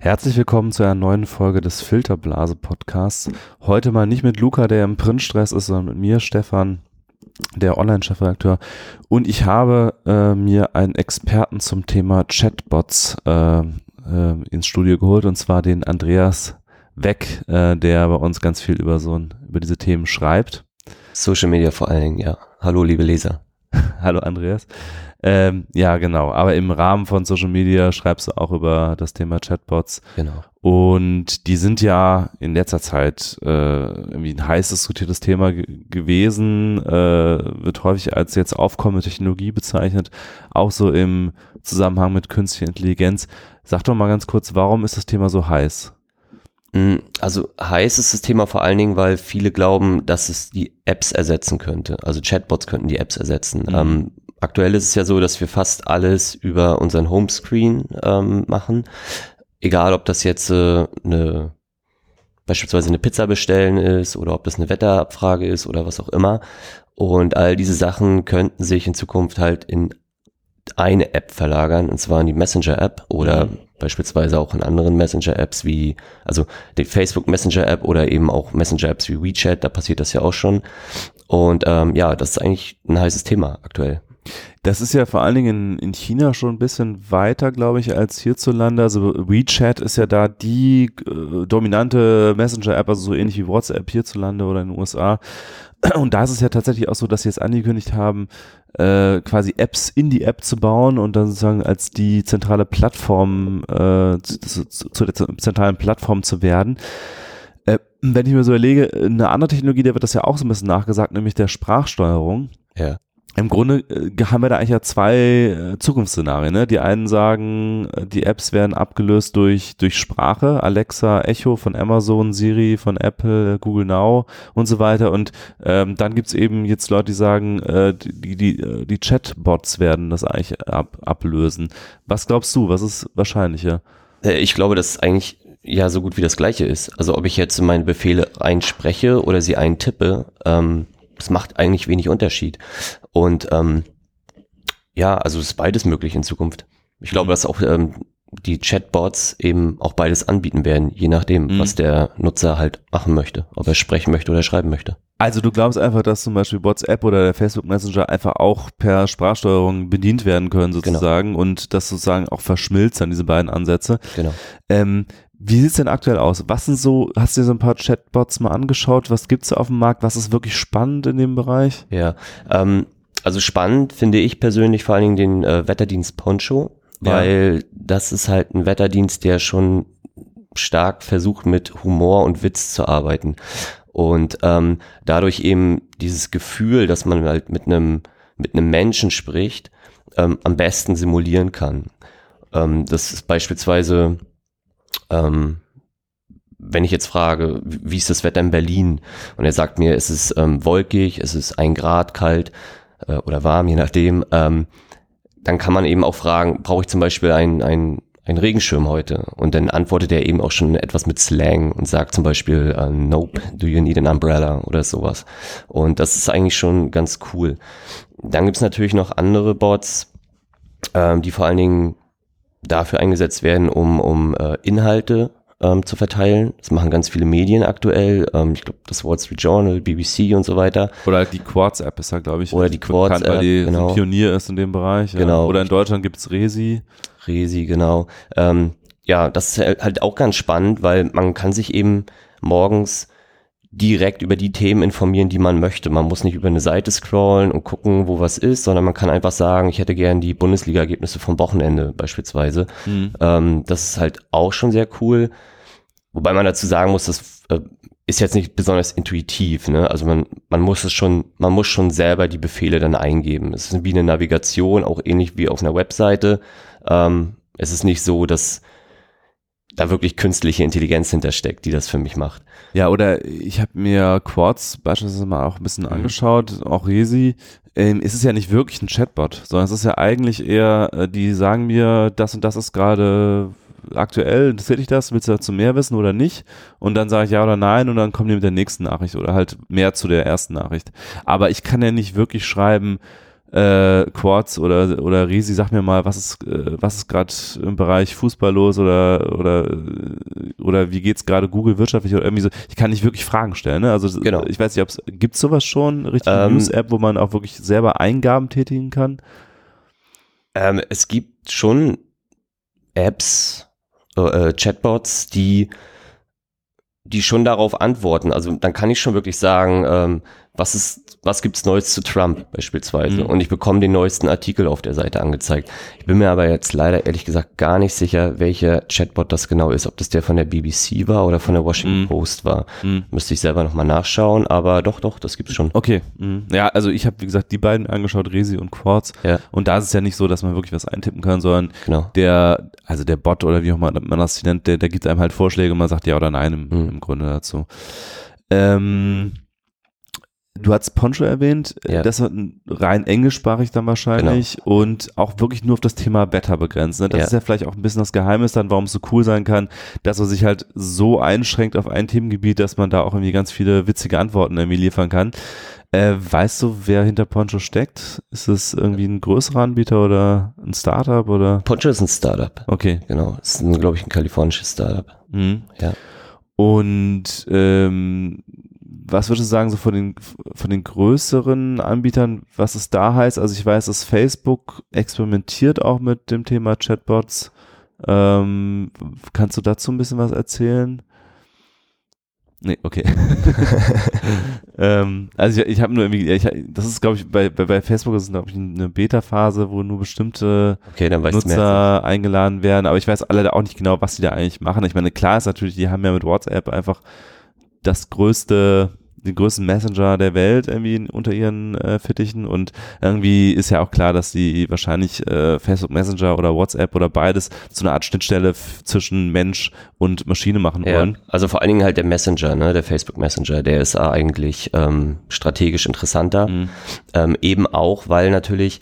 Herzlich willkommen zu einer neuen Folge des Filterblase Podcasts. Heute mal nicht mit Luca, der im Printstress ist, sondern mit mir, Stefan, der Online-Chefredakteur. Und ich habe äh, mir einen Experten zum Thema Chatbots äh, äh, ins Studio geholt, und zwar den Andreas Weck, äh, der bei uns ganz viel über so ein, über diese Themen schreibt. Social Media vor allen Dingen, ja. Hallo, liebe Leser. Hallo Andreas. Ähm, ja, genau. Aber im Rahmen von Social Media schreibst du auch über das Thema Chatbots. Genau. Und die sind ja in letzter Zeit äh, irgendwie ein heiß diskutiertes Thema gewesen, äh, wird häufig als jetzt aufkommende Technologie bezeichnet, auch so im Zusammenhang mit künstlicher Intelligenz. Sag doch mal ganz kurz, warum ist das Thema so heiß? Mm, also heiß ist das Thema vor allen Dingen, weil viele glauben, dass es die Apps ersetzen könnte. Also Chatbots könnten die Apps ersetzen. Mhm. Ähm, aktuell ist es ja so, dass wir fast alles über unseren Homescreen ähm, machen. Egal, ob das jetzt äh, eine beispielsweise eine Pizza bestellen ist oder ob das eine Wetterabfrage ist oder was auch immer. Und all diese Sachen könnten sich in Zukunft halt in eine App verlagern, und zwar in die Messenger-App oder mhm. beispielsweise auch in anderen Messenger-Apps wie, also die Facebook Messenger-App oder eben auch Messenger-Apps wie WeChat, da passiert das ja auch schon. Und ähm, ja, das ist eigentlich ein heißes Thema aktuell. Das ist ja vor allen Dingen in, in China schon ein bisschen weiter, glaube ich, als hierzulande. Also WeChat ist ja da die äh, dominante Messenger-App, also so ähnlich wie WhatsApp hierzulande oder in den USA. Und da ist es ja tatsächlich auch so, dass sie jetzt angekündigt haben, äh, quasi Apps in die App zu bauen und dann sozusagen als die zentrale Plattform, äh, zu, zu, der zentralen Plattform zu werden. Äh, wenn ich mir so überlege, eine andere Technologie, der wird das ja auch so ein bisschen nachgesagt, nämlich der Sprachsteuerung. Ja. Im Grunde äh, haben wir da eigentlich ja zwei äh, Zukunftsszenarien. Ne? Die einen sagen, äh, die Apps werden abgelöst durch, durch Sprache, Alexa, Echo von Amazon, Siri von Apple, Google Now und so weiter. Und ähm, dann gibt's eben jetzt Leute, die sagen, äh, die, die, die Chatbots werden das eigentlich ab, ablösen. Was glaubst du, was ist wahrscheinlicher? Ich glaube, dass eigentlich ja so gut wie das gleiche ist. Also ob ich jetzt meine Befehle einspreche oder sie eintippe, ähm, das macht eigentlich wenig Unterschied. Und ähm, ja, also ist beides möglich in Zukunft. Ich glaube, dass auch ähm, die Chatbots eben auch beides anbieten werden, je nachdem, mhm. was der Nutzer halt machen möchte, ob er sprechen möchte oder schreiben möchte. Also du glaubst einfach, dass zum Beispiel WhatsApp oder der Facebook Messenger einfach auch per Sprachsteuerung bedient werden können genau. sozusagen genau. und das sozusagen auch verschmilzt an diese beiden Ansätze. Genau. Ähm, wie sieht's denn aktuell aus? Was sind so, hast du dir so ein paar Chatbots mal angeschaut? Was gibt's auf dem Markt? Was ist wirklich spannend in dem Bereich? Ja, ähm, also spannend finde ich persönlich vor allen Dingen den äh, Wetterdienst Poncho, weil ja. das ist halt ein Wetterdienst, der schon stark versucht mit Humor und Witz zu arbeiten und ähm, dadurch eben dieses Gefühl, dass man halt mit einem mit einem Menschen spricht, ähm, am besten simulieren kann. Ähm, das ist beispielsweise ähm, wenn ich jetzt frage, wie ist das Wetter in Berlin? Und er sagt mir, es ist ähm, wolkig, es ist ein Grad kalt äh, oder warm, je nachdem. Ähm, dann kann man eben auch fragen, brauche ich zum Beispiel einen, einen, einen Regenschirm heute? Und dann antwortet er eben auch schon etwas mit Slang und sagt zum Beispiel, äh, Nope, do you need an umbrella oder sowas. Und das ist eigentlich schon ganz cool. Dann gibt's natürlich noch andere Bots, ähm, die vor allen Dingen dafür eingesetzt werden, um, um äh, Inhalte ähm, zu verteilen. Das machen ganz viele Medien aktuell. Ähm, ich glaube, das Wall Street Journal, BBC und so weiter. Oder die Quartz-App ist ja, glaube ich, Oder die Quartz-App, weil die genau. Pionier ist in dem Bereich. Ja. Genau. Oder in Deutschland gibt's Resi. Resi, genau. Ähm, ja, das ist halt auch ganz spannend, weil man kann sich eben morgens direkt über die Themen informieren, die man möchte. Man muss nicht über eine Seite scrollen und gucken, wo was ist, sondern man kann einfach sagen, ich hätte gern die Bundesliga-Ergebnisse vom Wochenende beispielsweise. Mhm. Ähm, das ist halt auch schon sehr cool. Wobei man dazu sagen muss, das äh, ist jetzt nicht besonders intuitiv. Ne? Also man, man muss es schon, man muss schon selber die Befehle dann eingeben. Es ist wie eine Navigation, auch ähnlich wie auf einer Webseite. Ähm, es ist nicht so, dass da wirklich künstliche Intelligenz hintersteckt, die das für mich macht. Ja, oder ich habe mir Quartz beispielsweise mal auch ein bisschen mhm. angeschaut, auch Resi. Ähm, ist es ja nicht wirklich ein Chatbot, sondern es ist ja eigentlich eher, äh, die sagen mir, das und das ist gerade aktuell, interessiert dich das? Willst du dazu mehr wissen oder nicht? Und dann sage ich ja oder nein und dann kommen die mit der nächsten Nachricht oder halt mehr zu der ersten Nachricht. Aber ich kann ja nicht wirklich schreiben, äh, Quartz oder oder Risi, sag mir mal, was ist äh, was ist gerade im Bereich Fußball los oder oder oder wie geht's gerade Google wirtschaftlich oder irgendwie so. Ich kann nicht wirklich Fragen stellen. Ne? Also genau. ich weiß nicht, ob es gibt sowas schon, richtig ähm, News-App, wo man auch wirklich selber Eingaben tätigen kann. Ähm, es gibt schon Apps, äh, Chatbots, die die schon darauf antworten. Also dann kann ich schon wirklich sagen, ähm, was ist, was gibt's Neues zu Trump beispielsweise? Mhm. Und ich bekomme den neuesten Artikel auf der Seite angezeigt. Ich bin mir aber jetzt leider ehrlich gesagt gar nicht sicher, welcher Chatbot das genau ist, ob das der von der BBC war oder von der Washington mhm. Post war. Mhm. Müsste ich selber nochmal nachschauen, aber doch, doch, das gibt's schon. Okay. Mhm. Ja, also ich habe, wie gesagt, die beiden angeschaut, Resi und Quartz. Ja. Und da ist es ja nicht so, dass man wirklich was eintippen kann, sondern genau. der, also der Bot oder wie auch immer man das nennt, der, der gibt einem halt Vorschläge und man sagt ja oder nein im, mhm. im Grunde dazu. Ähm, Du hast Poncho erwähnt, ja. das ist rein englischsprachig dann wahrscheinlich genau. und auch wirklich nur auf das Thema Wetter begrenzt. Ne? Das ja. ist ja vielleicht auch ein bisschen das Geheimnis dann, warum es so cool sein kann, dass er sich halt so einschränkt auf ein Themengebiet, dass man da auch irgendwie ganz viele witzige Antworten irgendwie liefern kann. Äh, weißt du, wer hinter Poncho steckt? Ist es irgendwie ein größerer Anbieter oder ein Startup oder? Poncho ist ein Startup. Okay. Genau. ist, glaube ich, ein kalifornisches Startup. Mhm. Ja. Und ähm, was würdest du sagen, so von den, von den größeren Anbietern, was es da heißt? Also ich weiß, dass Facebook experimentiert auch mit dem Thema Chatbots. Ähm, kannst du dazu ein bisschen was erzählen? Nee, okay. ähm, also ich, ich habe nur irgendwie, ich, das ist glaube ich, bei, bei, bei Facebook ist es glaube ich eine Beta-Phase, wo nur bestimmte okay, Nutzer eingeladen werden, aber ich weiß alle auch nicht genau, was die da eigentlich machen. Ich meine, klar ist natürlich, die haben ja mit WhatsApp einfach das größte, den größten Messenger der Welt irgendwie unter ihren äh, Fittichen und irgendwie ist ja auch klar, dass die wahrscheinlich äh, Facebook Messenger oder WhatsApp oder beides zu einer Art Schnittstelle zwischen Mensch und Maschine machen ja, wollen. Also vor allen Dingen halt der Messenger, ne, der Facebook Messenger, der ist eigentlich ähm, strategisch interessanter, mhm. ähm, eben auch, weil natürlich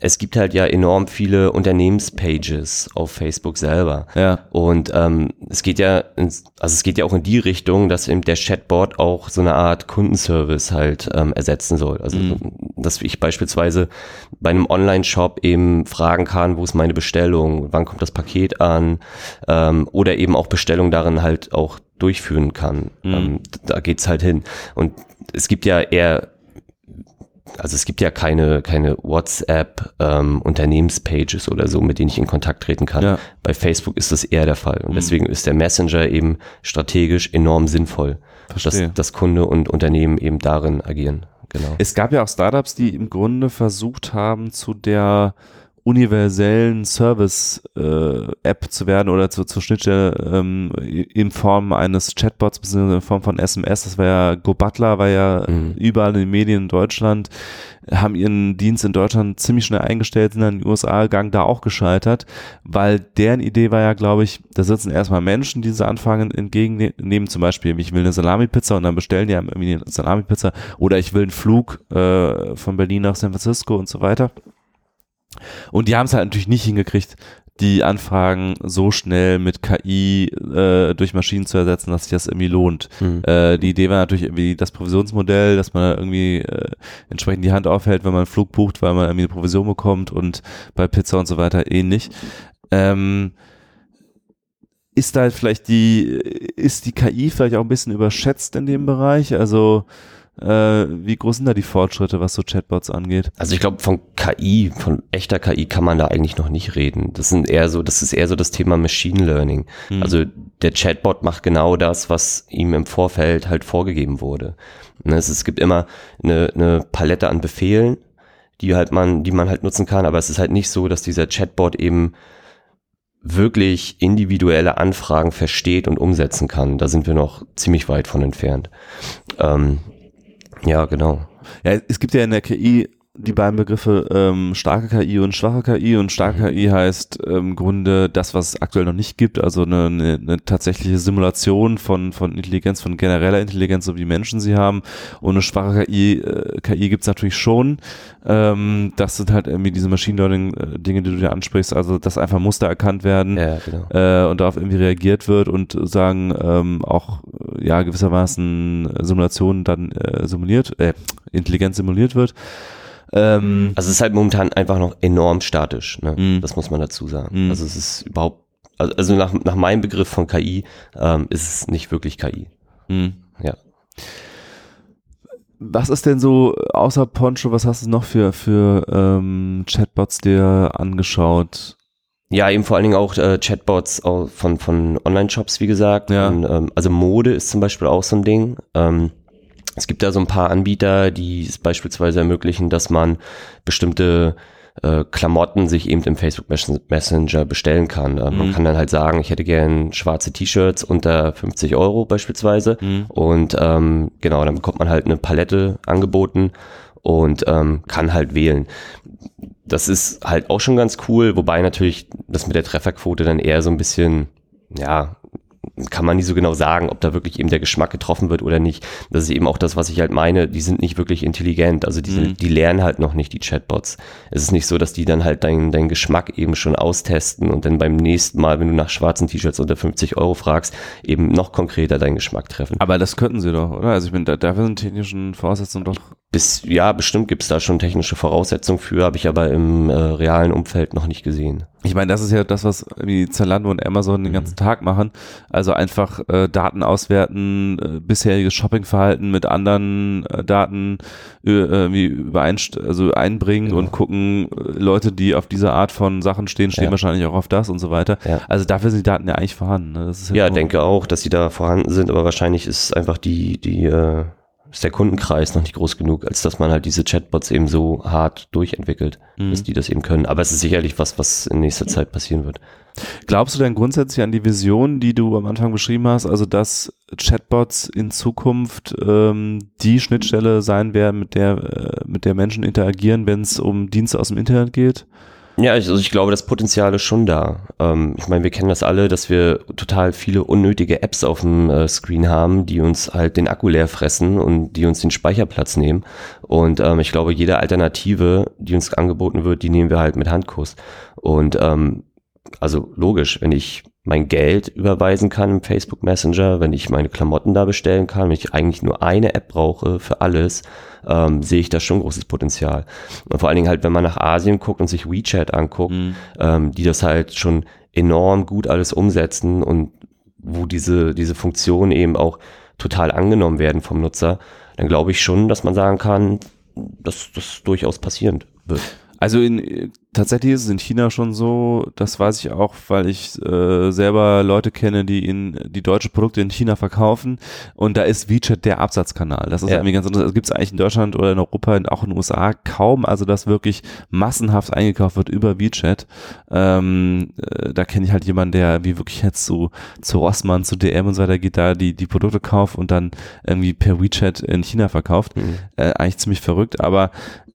es gibt halt ja enorm viele Unternehmenspages auf Facebook selber. Ja. Und ähm, es geht ja, ins, also es geht ja auch in die Richtung, dass eben der Chatbot auch so eine Art Kundenservice halt ähm, ersetzen soll. Also mhm. dass ich beispielsweise bei einem Online-Shop eben fragen kann, wo ist meine Bestellung, wann kommt das Paket an, ähm, oder eben auch Bestellung darin halt auch durchführen kann. Mhm. Ähm, da geht's halt hin. Und es gibt ja eher also es gibt ja keine, keine WhatsApp ähm, Unternehmenspages oder so, mit denen ich in Kontakt treten kann. Ja. Bei Facebook ist das eher der Fall. Und mhm. deswegen ist der Messenger eben strategisch enorm sinnvoll, dass, dass Kunde und Unternehmen eben darin agieren. Genau. Es gab ja auch Startups, die im Grunde versucht haben, zu der universellen Service-App äh, zu werden oder zu, zur Schnittstelle ähm, in Form eines Chatbots bzw. in Form von SMS. Das war ja GoButler, war ja mhm. überall in den Medien in Deutschland, haben ihren Dienst in Deutschland ziemlich schnell eingestellt, sind dann in die USA gegangen, da auch gescheitert, weil deren Idee war ja, glaube ich, da sitzen erstmal Menschen, die diese Anfragen entgegennehmen, zum Beispiel, ich will eine Salami-Pizza und dann bestellen die irgendwie eine Salami-Pizza oder ich will einen Flug äh, von Berlin nach San Francisco und so weiter. Und die haben es halt natürlich nicht hingekriegt, die Anfragen so schnell mit KI äh, durch Maschinen zu ersetzen, dass sich das irgendwie lohnt. Mhm. Äh, die Idee war natürlich irgendwie das Provisionsmodell, dass man irgendwie äh, entsprechend die Hand aufhält, wenn man einen Flug bucht, weil man irgendwie eine Provision bekommt und bei Pizza und so weiter ähnlich. Ähm, ist da vielleicht die, ist die KI vielleicht auch ein bisschen überschätzt in dem Bereich? Also äh, wie groß sind da die Fortschritte, was so Chatbots angeht? Also ich glaube, von KI, von echter KI kann man da eigentlich noch nicht reden. Das sind eher so, das ist eher so das Thema Machine Learning. Hm. Also der Chatbot macht genau das, was ihm im Vorfeld halt vorgegeben wurde. Ne, es, es gibt immer eine, eine Palette an Befehlen, die halt man, die man halt nutzen kann, aber es ist halt nicht so, dass dieser Chatbot eben wirklich individuelle Anfragen versteht und umsetzen kann. Da sind wir noch ziemlich weit von entfernt. Ähm, ja, genau. Ja, es gibt ja in der KI die beiden Begriffe ähm, starke KI und schwache KI und starke KI heißt ähm, im Grunde das, was es aktuell noch nicht gibt, also eine, eine, eine tatsächliche Simulation von, von Intelligenz, von genereller Intelligenz, so wie Menschen sie haben und eine schwache KI, äh, KI gibt es natürlich schon. Ähm, das sind halt irgendwie diese Machine Learning äh, Dinge, die du dir ansprichst, also dass einfach Muster erkannt werden Ja, genau. äh, und darauf irgendwie reagiert wird und sagen ähm, auch äh, ja gewissermaßen Simulationen dann äh, simuliert, äh, Intelligenz simuliert wird. Ähm, Also es ist halt momentan einfach noch enorm statisch, ne? Mhm. das muss man dazu sagen. Mhm. Also es ist überhaupt, also also nach, nach meinem Begriff von KI ähm, ist es nicht wirklich KI. mh. Ja. Was ist denn so, außer Poncho, was hast du noch für, für ähm, Chatbots dir angeschaut? Ja, eben vor allen Dingen auch äh, Chatbots von, von Online-Shops, wie gesagt. Ja. Und, ähm, also Mode ist zum Beispiel auch so ein Ding. Ähm, es gibt da so ein paar Anbieter, die es beispielsweise ermöglichen, dass man bestimmte äh, Klamotten sich eben im Facebook Messen- Messenger bestellen kann. Äh, Man Mhm. kann dann halt sagen, ich hätte gern schwarze T-Shirts unter 50 Euro beispielsweise. Mhm. Und ähm, genau, dann bekommt man halt eine Palette angeboten und ähm, kann halt wählen. Das ist halt auch schon ganz cool, wobei natürlich das mit der Trefferquote dann eher so ein bisschen, ja, kann man nicht so genau sagen, ob da wirklich eben der Geschmack getroffen wird oder nicht. Das ist eben auch das, was ich halt meine. Die sind nicht wirklich intelligent. Also die, Mhm. die lernen halt noch nicht die Chatbots. Es ist nicht so, dass die dann halt deinen deinen Geschmack eben schon austesten und dann beim nächsten Mal, wenn du nach schwarzen T-Shirts unter 50 Euro fragst, eben noch konkreter deinen Geschmack treffen. Aber das könnten sie doch, oder? Also ich bin da, dafür sind technischen Voraussetzungen doch. Bis, ja, bestimmt gibt's da schon technische Voraussetzungen für, habe ich aber im äh, realen Umfeld noch nicht gesehen. Ich meine, das ist ja das, was irgendwie Zalando und Amazon den ganzen Tag machen. Also einfach äh, Daten auswerten, äh, bisheriges Shoppingverhalten mit anderen äh, Daten äh, irgendwie übereinst also einbringen Genau. und gucken, äh, Leute, die auf diese Art von Sachen stehen, stehen Ja. wahrscheinlich auch auf das und so weiter. Ja. Also dafür sind die Daten ja eigentlich vorhanden. Ne? Ja, nur- denke auch, dass sie da vorhanden sind, aber wahrscheinlich ist einfach die, die, äh, ist der Kundenkreis noch nicht groß genug, als dass man halt diese Chatbots eben so hart durchentwickelt, Mhm. dass die das eben können. Aber es ist sicherlich was, was in nächster Zeit passieren wird. Glaubst du denn grundsätzlich an die Vision, die du am Anfang beschrieben hast, also dass Chatbots in Zukunft ähm, die Schnittstelle sein werden, mit der, äh, mit der Menschen interagieren, wenn es um Dienste aus dem Internet geht? Ja, also ich glaube, das Potenzial ist schon da. Ähm, ich meine, wir kennen das alle, dass wir total viele unnötige Apps auf dem äh, Screen haben, die uns halt den Akku leer fressen und die uns den Speicherplatz nehmen. Und ähm, ich glaube, jede Alternative, die uns angeboten wird, die nehmen wir halt mit Handkuss. Und ähm, also logisch, wenn ich mein Geld überweisen kann im Facebook Messenger, wenn ich meine Klamotten da bestellen kann, wenn ich eigentlich nur eine App brauche für alles, ähm, sehe ich da schon großes Potenzial. Und vor allen Dingen halt, wenn man nach Asien guckt und sich WeChat anguckt, ähm, die das halt schon enorm gut alles umsetzen und wo diese, diese Funktionen eben auch total angenommen werden vom Nutzer, dann glaube ich schon, dass man sagen kann, dass das durchaus passierend wird. Also in, tatsächlich ist es in China schon so, das weiß ich auch, weil ich äh, selber Leute kenne, die in die deutsche Produkte in China verkaufen und da ist WeChat der Absatzkanal. Das ist Ja. irgendwie ganz interessant. Das gibt es eigentlich in Deutschland oder in Europa, auch in den USA kaum, also dass wirklich massenhaft eingekauft wird über WeChat. Ähm, äh, da kenne ich halt jemanden, der wie wirklich jetzt zu, zu Rossmann, zu DM und so weiter geht, da die, die Produkte kauft und dann irgendwie per WeChat in China verkauft äh, eigentlich ziemlich verrückt, aber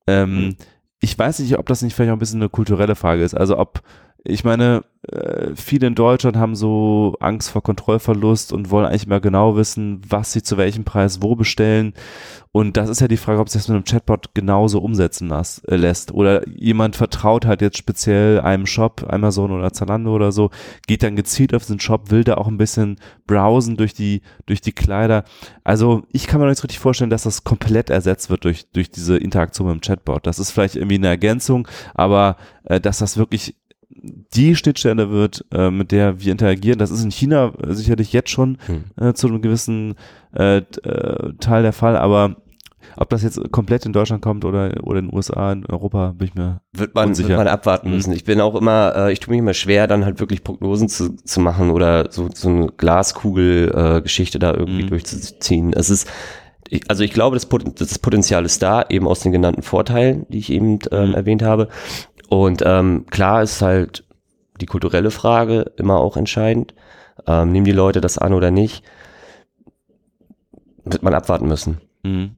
ähm, ich weiß nicht, ob das nicht vielleicht auch ein bisschen eine kulturelle Frage ist. Also ob, ich meine, äh, viele in Deutschland haben so Angst vor Kontrollverlust und wollen eigentlich immer genau wissen, was sie zu welchem Preis wo bestellen. Und das ist ja die Frage, ob sich das mit einem Chatbot genauso umsetzen las, äh, lässt. Oder jemand vertraut halt jetzt speziell einem Shop, Amazon oder Zalando oder so, geht dann gezielt auf diesen Shop, will da auch ein bisschen browsen durch die, durch die Kleider. Also ich kann mir nicht richtig vorstellen, dass das komplett ersetzt wird durch, durch diese Interaktion mit dem Chatbot. Das ist vielleicht irgendwie eine Ergänzung, aber äh, dass das wirklich die Schnittstelle wird, äh, mit der wir interagieren, das ist in China äh, sicherlich jetzt schon Hm. äh, zu einem gewissen äh, äh, Teil der Fall, aber ob das jetzt komplett in Deutschland kommt oder, oder in den USA, in Europa, bin ich mir Wird man, Unsicher. wird man abwarten Mhm. müssen. Ich bin auch immer, äh, ich tue mich immer schwer, dann halt wirklich Prognosen zu, zu machen oder so, so eine Glaskugel-Geschichte da irgendwie Mhm. durchzuziehen. Es ist, ich, also ich glaube, das, Pot- das Potenzial ist da, eben aus den genannten Vorteilen, die ich eben ähm, Mhm. erwähnt habe. Und ähm, klar ist halt die kulturelle Frage immer auch entscheidend. Ähm, nehmen die Leute das an oder nicht? Wird man abwarten müssen. Mhm.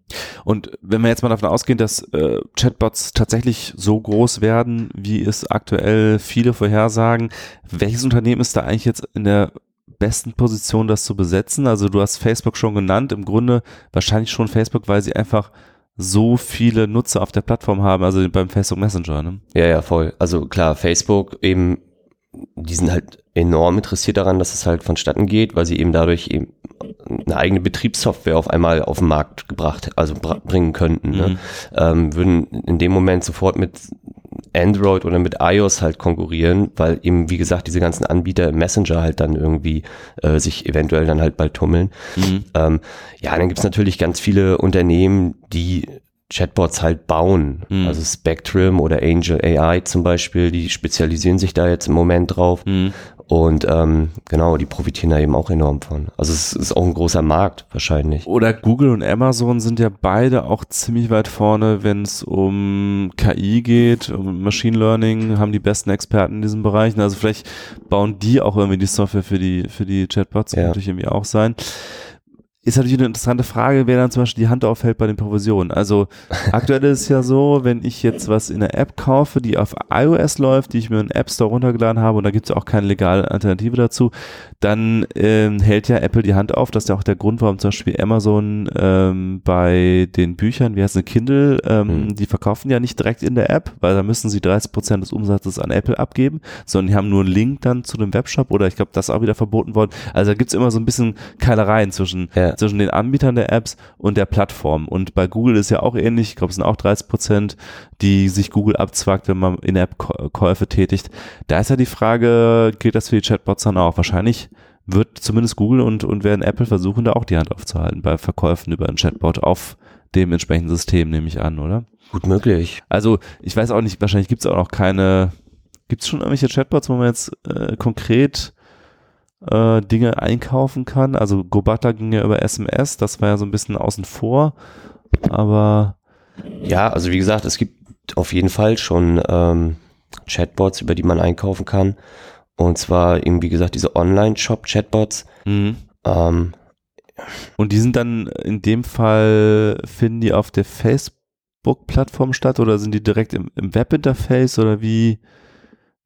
Und wenn wir jetzt mal davon ausgehen, dass äh, Chatbots tatsächlich so groß werden, wie es aktuell viele vorhersagen, welches Unternehmen ist da eigentlich jetzt in der besten Position, das zu besetzen? Also du hast Facebook schon genannt, im Grunde wahrscheinlich schon Facebook, weil sie einfach so viele Nutzer auf der Plattform haben, also beim Facebook Messenger. Ne? Ja, ja, voll. Also klar, Facebook eben, die sind halt enorm interessiert daran, dass es halt vonstatten geht, weil sie eben dadurch eben eine eigene Betriebssoftware auf einmal auf den Markt gebracht, also bringen könnten. Ne? Mhm. Ähm, würden in dem Moment sofort mit Android oder mit iOS halt konkurrieren, weil eben, wie gesagt, diese ganzen Anbieter im Messenger halt dann irgendwie äh, sich eventuell dann halt bald tummeln. Mhm. Ähm, ja, dann gibt's natürlich ganz viele Unternehmen, die Chatbots halt bauen. Mhm. Also Spectrum oder Angel AI zum Beispiel, die spezialisieren sich da jetzt im Moment drauf. Mhm. Und ähm, genau, die profitieren da eben auch enorm von. Also es ist auch ein großer Markt wahrscheinlich. Oder Google und Amazon sind ja beide auch ziemlich weit vorne, wenn es um KI geht, um Machine Learning, haben die besten Experten in diesen Bereichen. Also vielleicht bauen die auch irgendwie die Software für die für die Chatbots, ja. könnte irgendwie auch sein. Ist natürlich eine interessante Frage, wer dann zum Beispiel die Hand aufhält bei den Provisionen. Also aktuell ist es ja so, wenn ich jetzt was in der App kaufe, die auf iOS läuft, die ich mir in App Store runtergeladen habe und da gibt es auch keine legale Alternative dazu, dann ähm, hält ja Apple die Hand auf. Das ist ja auch der Grund, warum zum Beispiel Amazon ähm, bei den Büchern, wie heißt es, Kindle, ähm, mhm. die verkaufen ja nicht direkt in der App, weil da müssen sie 30 Prozent des Umsatzes an Apple abgeben, sondern die haben nur einen Link dann zu dem Webshop oder ich glaube, das ist auch wieder verboten worden. Also da gibt es immer so ein bisschen Keilereien zwischen ja zwischen den Anbietern der Apps und der Plattform. Und bei Google ist ja auch ähnlich, ich glaube, es sind auch 30 Prozent, die sich Google abzwackt, wenn man In-App-Käufe tätigt. Da ist ja die Frage, gilt das für die Chatbots dann auch? Wahrscheinlich wird zumindest Google und, und werden Apple versuchen, da auch die Hand aufzuhalten bei Verkäufen über einen Chatbot auf dem entsprechenden System, nehme ich an, oder? Gut möglich. Also ich weiß auch nicht, wahrscheinlich gibt es auch noch keine, gibt es schon irgendwelche Chatbots, wo man jetzt äh, konkret äh, Dinge einkaufen kann. Also Gobata ging ja über SMS, das war ja so ein bisschen außen vor, aber ja, also wie gesagt, es gibt auf jeden Fall schon ähm, Chatbots, über die man einkaufen kann. Und zwar eben, wie gesagt, diese Online-Shop-Chatbots. Mhm. Ähm, und die sind dann in dem Fall, finden die auf der Facebook-Plattform statt oder sind die direkt im, im Webinterface oder wie?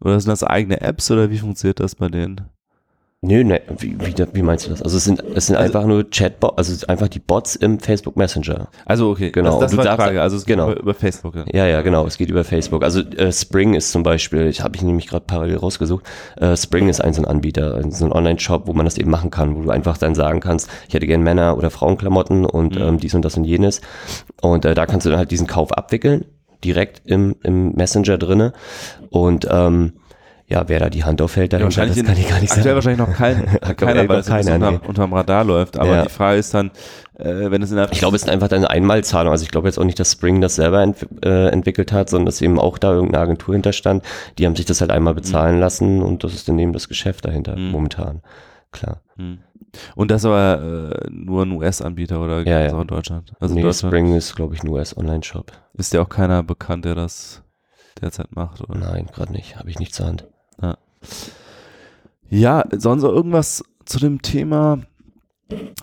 Oder sind das eigene Apps oder wie funktioniert das bei denen? Nö, ne, wie, wie, wie meinst du das? Also es sind, es sind also, einfach nur Chatbots, also einfach die Bots im Facebook Messenger. Also okay, genau. Das, das war die Frage, also es geht genau. über, über Facebook. Ja. ja, ja, genau, es geht über Facebook. Also äh, Spring ist zum Beispiel, ich habe ich nämlich gerade parallel rausgesucht, äh, Spring ist ein so ein Anbieter, so ein Online-Shop, wo man das eben machen kann, wo du einfach dann sagen kannst, ich hätte gerne Männer- oder Frauenklamotten und mhm. ähm, dies und das und jenes. Und äh, da kannst du dann halt diesen Kauf abwickeln, direkt im, im Messenger drinne und ähm, ja, wer da die Hand aufhält, dahinter, ja, das kann ich gar nicht sagen. wahrscheinlich noch kein, keiner, weil es keiner, unter, nee. unterm Radar läuft. Aber ja. die Frage ist dann, äh, wenn es in der Ich glaube, es ist einfach eine Einmalzahlung. Also ich glaube jetzt auch nicht, dass Spring das selber ent äh, entwickelt hat, sondern dass eben auch da irgendeine Agentur hinterstand. Die haben sich das halt einmal bezahlen mhm. lassen und das ist dann eben das Geschäft dahinter mhm. momentan. Klar. Mhm. Und das aber äh, nur ein US-Anbieter oder ja, ja. auch in Deutschland? Also nee, Deutschland Spring ist, glaube ich, ein US-Online-Shop. Ist ja auch keiner bekannt, der das derzeit macht? Oder? Nein, gerade nicht. Habe ich nicht zur Hand. Ja. ja, sonst irgendwas zu dem Thema?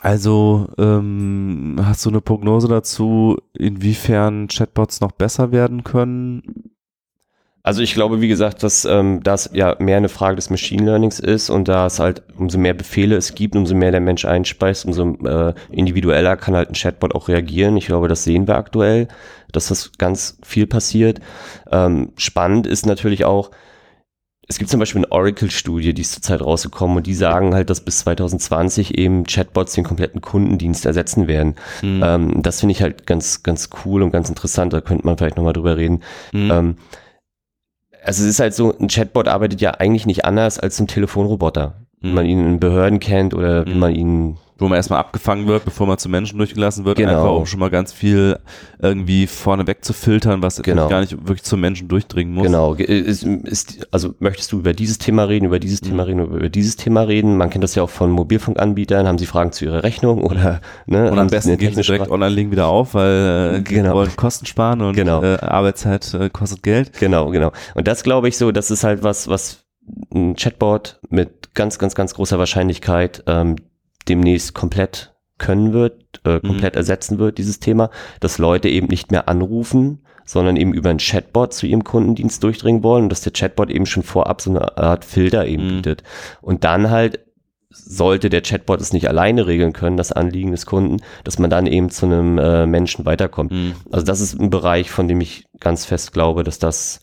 Also, ähm, hast du eine Prognose dazu, inwiefern Chatbots noch besser werden können? Also ich glaube, wie gesagt, dass ähm, das ja mehr eine Frage des Machine Learnings ist und da es halt umso mehr Befehle es gibt, umso mehr der Mensch einspeist, umso äh, individueller kann halt ein Chatbot auch reagieren. Ich glaube, das sehen wir aktuell, dass das ganz viel passiert. Ähm, spannend ist natürlich auch, es gibt zum Beispiel eine Oracle-Studie, die ist zurzeit rausgekommen und die sagen halt, dass bis 2020 eben Chatbots den kompletten Kundendienst ersetzen werden. Mhm. Ähm, das finde ich halt ganz, ganz cool und ganz interessant. Da könnte man vielleicht nochmal drüber reden. Mhm. Ähm, also es ist halt so, ein Chatbot arbeitet ja eigentlich nicht anders als ein Telefonroboter. Mhm. Wie man ihn in Behörden kennt oder wie mhm. man ihn wo man erstmal abgefangen wird, bevor man zu Menschen durchgelassen wird, genau. einfach auch schon mal ganz viel irgendwie vorneweg zu filtern, was genau. gar nicht wirklich zum Menschen durchdringen muss. Genau. Ist, ist, also möchtest du über dieses Thema reden, über dieses mhm. Thema reden, über dieses Thema reden? Man kennt das ja auch von Mobilfunkanbietern, haben sie Fragen zu ihrer Rechnung oder ne? Und am besten gehen sie direkt Online-Link wieder auf, weil äh, genau. wollen Kosten sparen und genau. äh, Arbeitszeit äh, kostet Geld. Genau, genau. Und das glaube ich so, das ist halt was, was ein Chatbot mit ganz, ganz, ganz großer Wahrscheinlichkeit ähm, demnächst komplett können wird, äh, komplett mhm. ersetzen wird, dieses Thema, dass Leute eben nicht mehr anrufen, sondern eben über einen Chatbot zu ihrem Kundendienst durchdringen wollen und dass der Chatbot eben schon vorab so eine Art Filter eben mhm. bietet. Und dann halt sollte der Chatbot es nicht alleine regeln können, das Anliegen des Kunden, dass man dann eben zu einem äh, Menschen weiterkommt. Mhm. Also das ist ein Bereich, von dem ich ganz fest glaube, dass das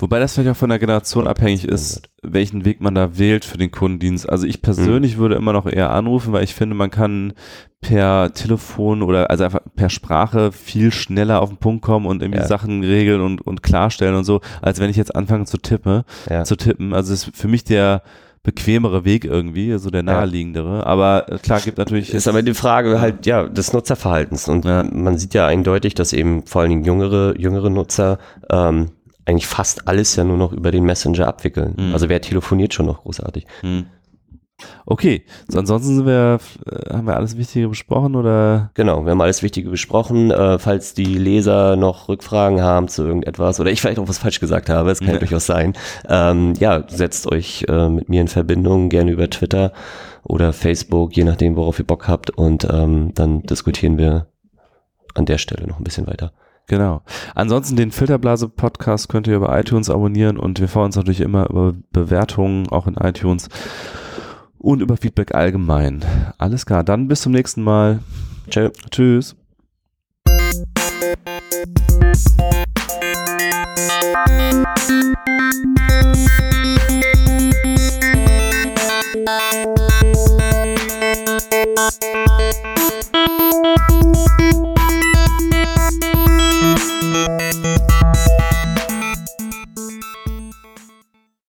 Wobei das vielleicht auch von der Generation abhängig ist, welchen Weg man da wählt für den Kundendienst. Also ich persönlich mhm. würde immer noch eher anrufen, weil ich finde, man kann per Telefon oder also einfach per Sprache viel schneller auf den Punkt kommen und irgendwie ja. Sachen regeln und, und klarstellen und so, als wenn ich jetzt anfange zu tippen, ja. zu tippen. Also ist für mich der bequemere Weg irgendwie, so der naheliegendere. Aber äh, klar gibt natürlich. Ist aber die Frage halt, ja, des Nutzerverhaltens. Und ja. man sieht ja eindeutig, dass eben vor allen Dingen jüngere, jüngere Nutzer ähm, eigentlich fast alles ja nur noch über den Messenger abwickeln. Mhm. Also wer telefoniert schon noch großartig. Mhm. Okay, so ansonsten sind wir, äh, haben wir alles Wichtige besprochen oder? Genau, wir haben alles Wichtige besprochen. Äh, falls die Leser noch Rückfragen haben zu irgendetwas oder ich vielleicht auch was falsch gesagt habe, das kann ja durchaus sein. Ähm, ja, setzt euch äh, mit mir in Verbindung, gerne über Twitter oder Facebook, je nachdem, worauf ihr Bock habt und ähm, dann diskutieren wir an der Stelle noch ein bisschen weiter. Genau. Ansonsten den Filterblase-Podcast könnt ihr über iTunes abonnieren und wir freuen uns natürlich immer über Bewertungen, auch in iTunes und über Feedback allgemein. Alles klar, dann bis zum nächsten Mal. Ciao. Tschüss.